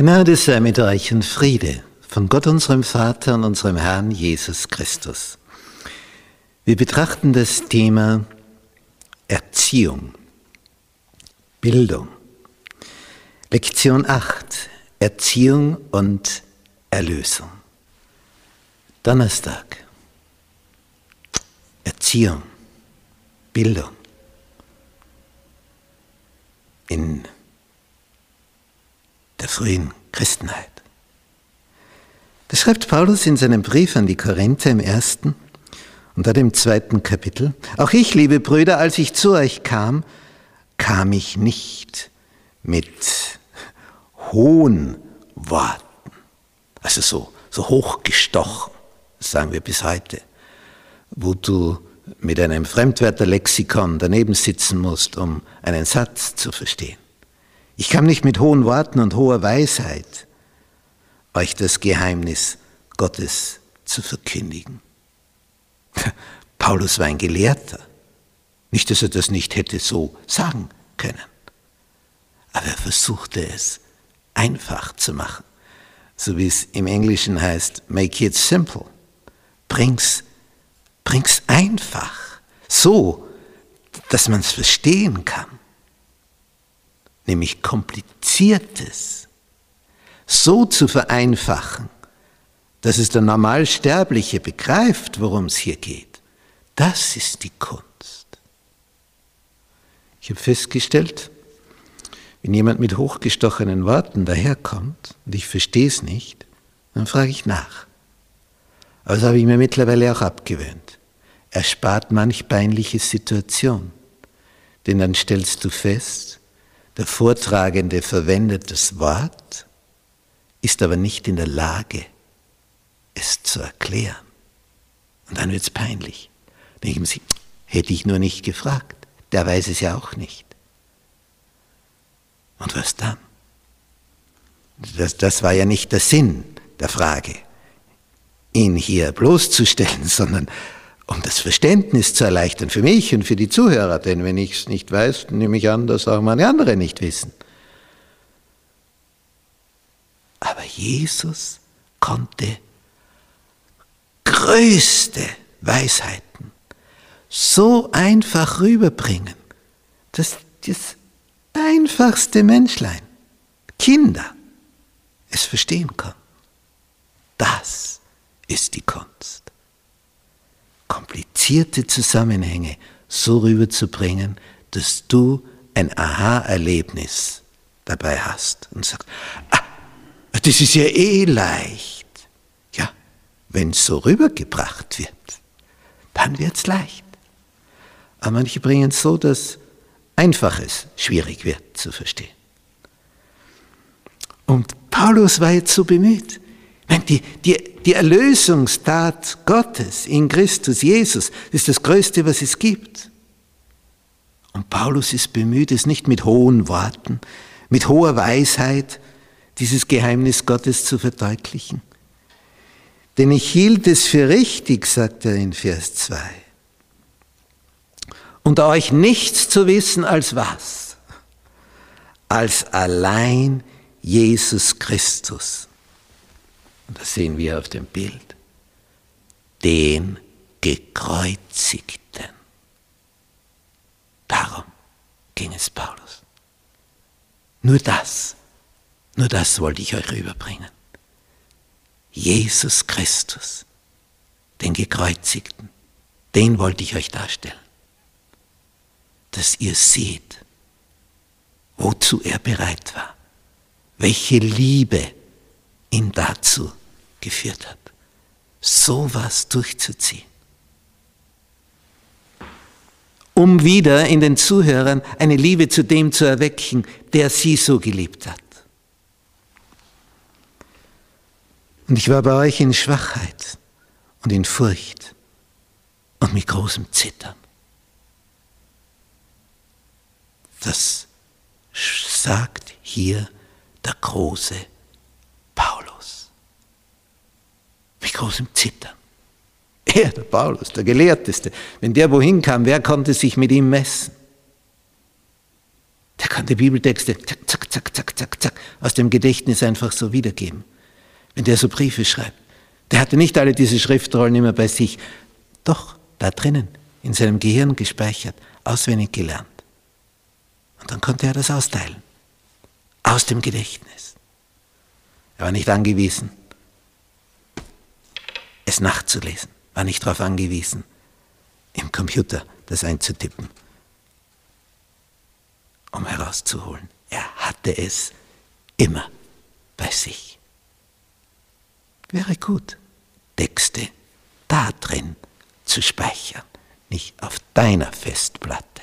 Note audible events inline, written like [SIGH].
Gnade sei mit euch und Friede von Gott unserem Vater und unserem Herrn Jesus Christus. Wir betrachten das Thema Erziehung, Bildung. Lektion 8, Erziehung und Erlösung. Donnerstag, Erziehung, Bildung. In frühen Christenheit. Das schreibt Paulus in seinem Brief an die Korinther im ersten und dann im zweiten Kapitel. Auch ich, liebe Brüder, als ich zu euch kam, kam ich nicht mit hohen Worten, also so, so hochgestochen, sagen wir bis heute, wo du mit einem Fremdwörterlexikon daneben sitzen musst, um einen Satz zu verstehen. Ich kam nicht mit hohen Worten und hoher Weisheit, euch das Geheimnis Gottes zu verkündigen. [LAUGHS] Paulus war ein Gelehrter. Nicht, dass er das nicht hätte so sagen können. Aber er versuchte es einfach zu machen. So wie es im Englischen heißt, make it simple. Bring's, bring's einfach. So, dass man es verstehen kann nämlich Kompliziertes, so zu vereinfachen, dass es der Normalsterbliche begreift, worum es hier geht. Das ist die Kunst. Ich habe festgestellt, wenn jemand mit hochgestochenen Worten daherkommt und ich verstehe es nicht, dann frage ich nach. Aber das habe ich mir mittlerweile auch abgewöhnt. Erspart manch peinliche Situation. Denn dann stellst du fest, der Vortragende verwendet das Wort, ist aber nicht in der Lage, es zu erklären. Und dann wird es peinlich. Denken Sie, hätte ich nur nicht gefragt, der weiß es ja auch nicht. Und was dann? Das, das war ja nicht der Sinn der Frage, ihn hier bloßzustellen, [LAUGHS] sondern um das Verständnis zu erleichtern für mich und für die Zuhörer, denn wenn ich es nicht weiß, nehme ich an, dass auch meine anderen nicht wissen. Aber Jesus konnte größte Weisheiten so einfach rüberbringen, dass das einfachste Menschlein, Kinder, es verstehen kann. Das ist die Kunst komplizierte Zusammenhänge so rüberzubringen, dass du ein Aha-Erlebnis dabei hast und sagst, ah, das ist ja eh leicht. Ja, wenn es so rübergebracht wird, dann wird es leicht. Aber manche bringen es so, dass Einfaches schwierig wird zu verstehen. Und Paulus war jetzt so bemüht. Die, die, die Erlösungstat Gottes in Christus Jesus ist das Größte, was es gibt. Und Paulus ist bemüht, es nicht mit hohen Worten, mit hoher Weisheit, dieses Geheimnis Gottes zu verdeutlichen. Denn ich hielt es für richtig, sagt er in Vers 2, unter euch nichts zu wissen als was? Als allein Jesus Christus und das sehen wir auf dem Bild, den gekreuzigten. Darum ging es Paulus. Nur das, nur das wollte ich euch rüberbringen. Jesus Christus, den gekreuzigten, den wollte ich euch darstellen. Dass ihr seht, wozu er bereit war, welche Liebe ihn dazu geführt hat, sowas durchzuziehen. Um wieder in den Zuhörern eine Liebe zu dem zu erwecken, der sie so geliebt hat. Und ich war bei euch in Schwachheit und in Furcht und mit großem Zittern. Das sagt hier der große mit großem Zittern. Er, der Paulus, der Gelehrteste, wenn der wohin kam, wer konnte sich mit ihm messen? Der kannte Bibeltexte zack, zack, zack, zack, zack, zack, zack, aus dem Gedächtnis einfach so wiedergeben. Wenn der so Briefe schreibt. Der hatte nicht alle diese Schriftrollen immer bei sich. Doch, da drinnen, in seinem Gehirn gespeichert, auswendig gelernt. Und dann konnte er das austeilen. Aus dem Gedächtnis. Er war nicht angewiesen, es nachzulesen, war nicht darauf angewiesen, im Computer das einzutippen, um herauszuholen. Er hatte es immer bei sich. Wäre gut, Texte da drin zu speichern, nicht auf deiner Festplatte.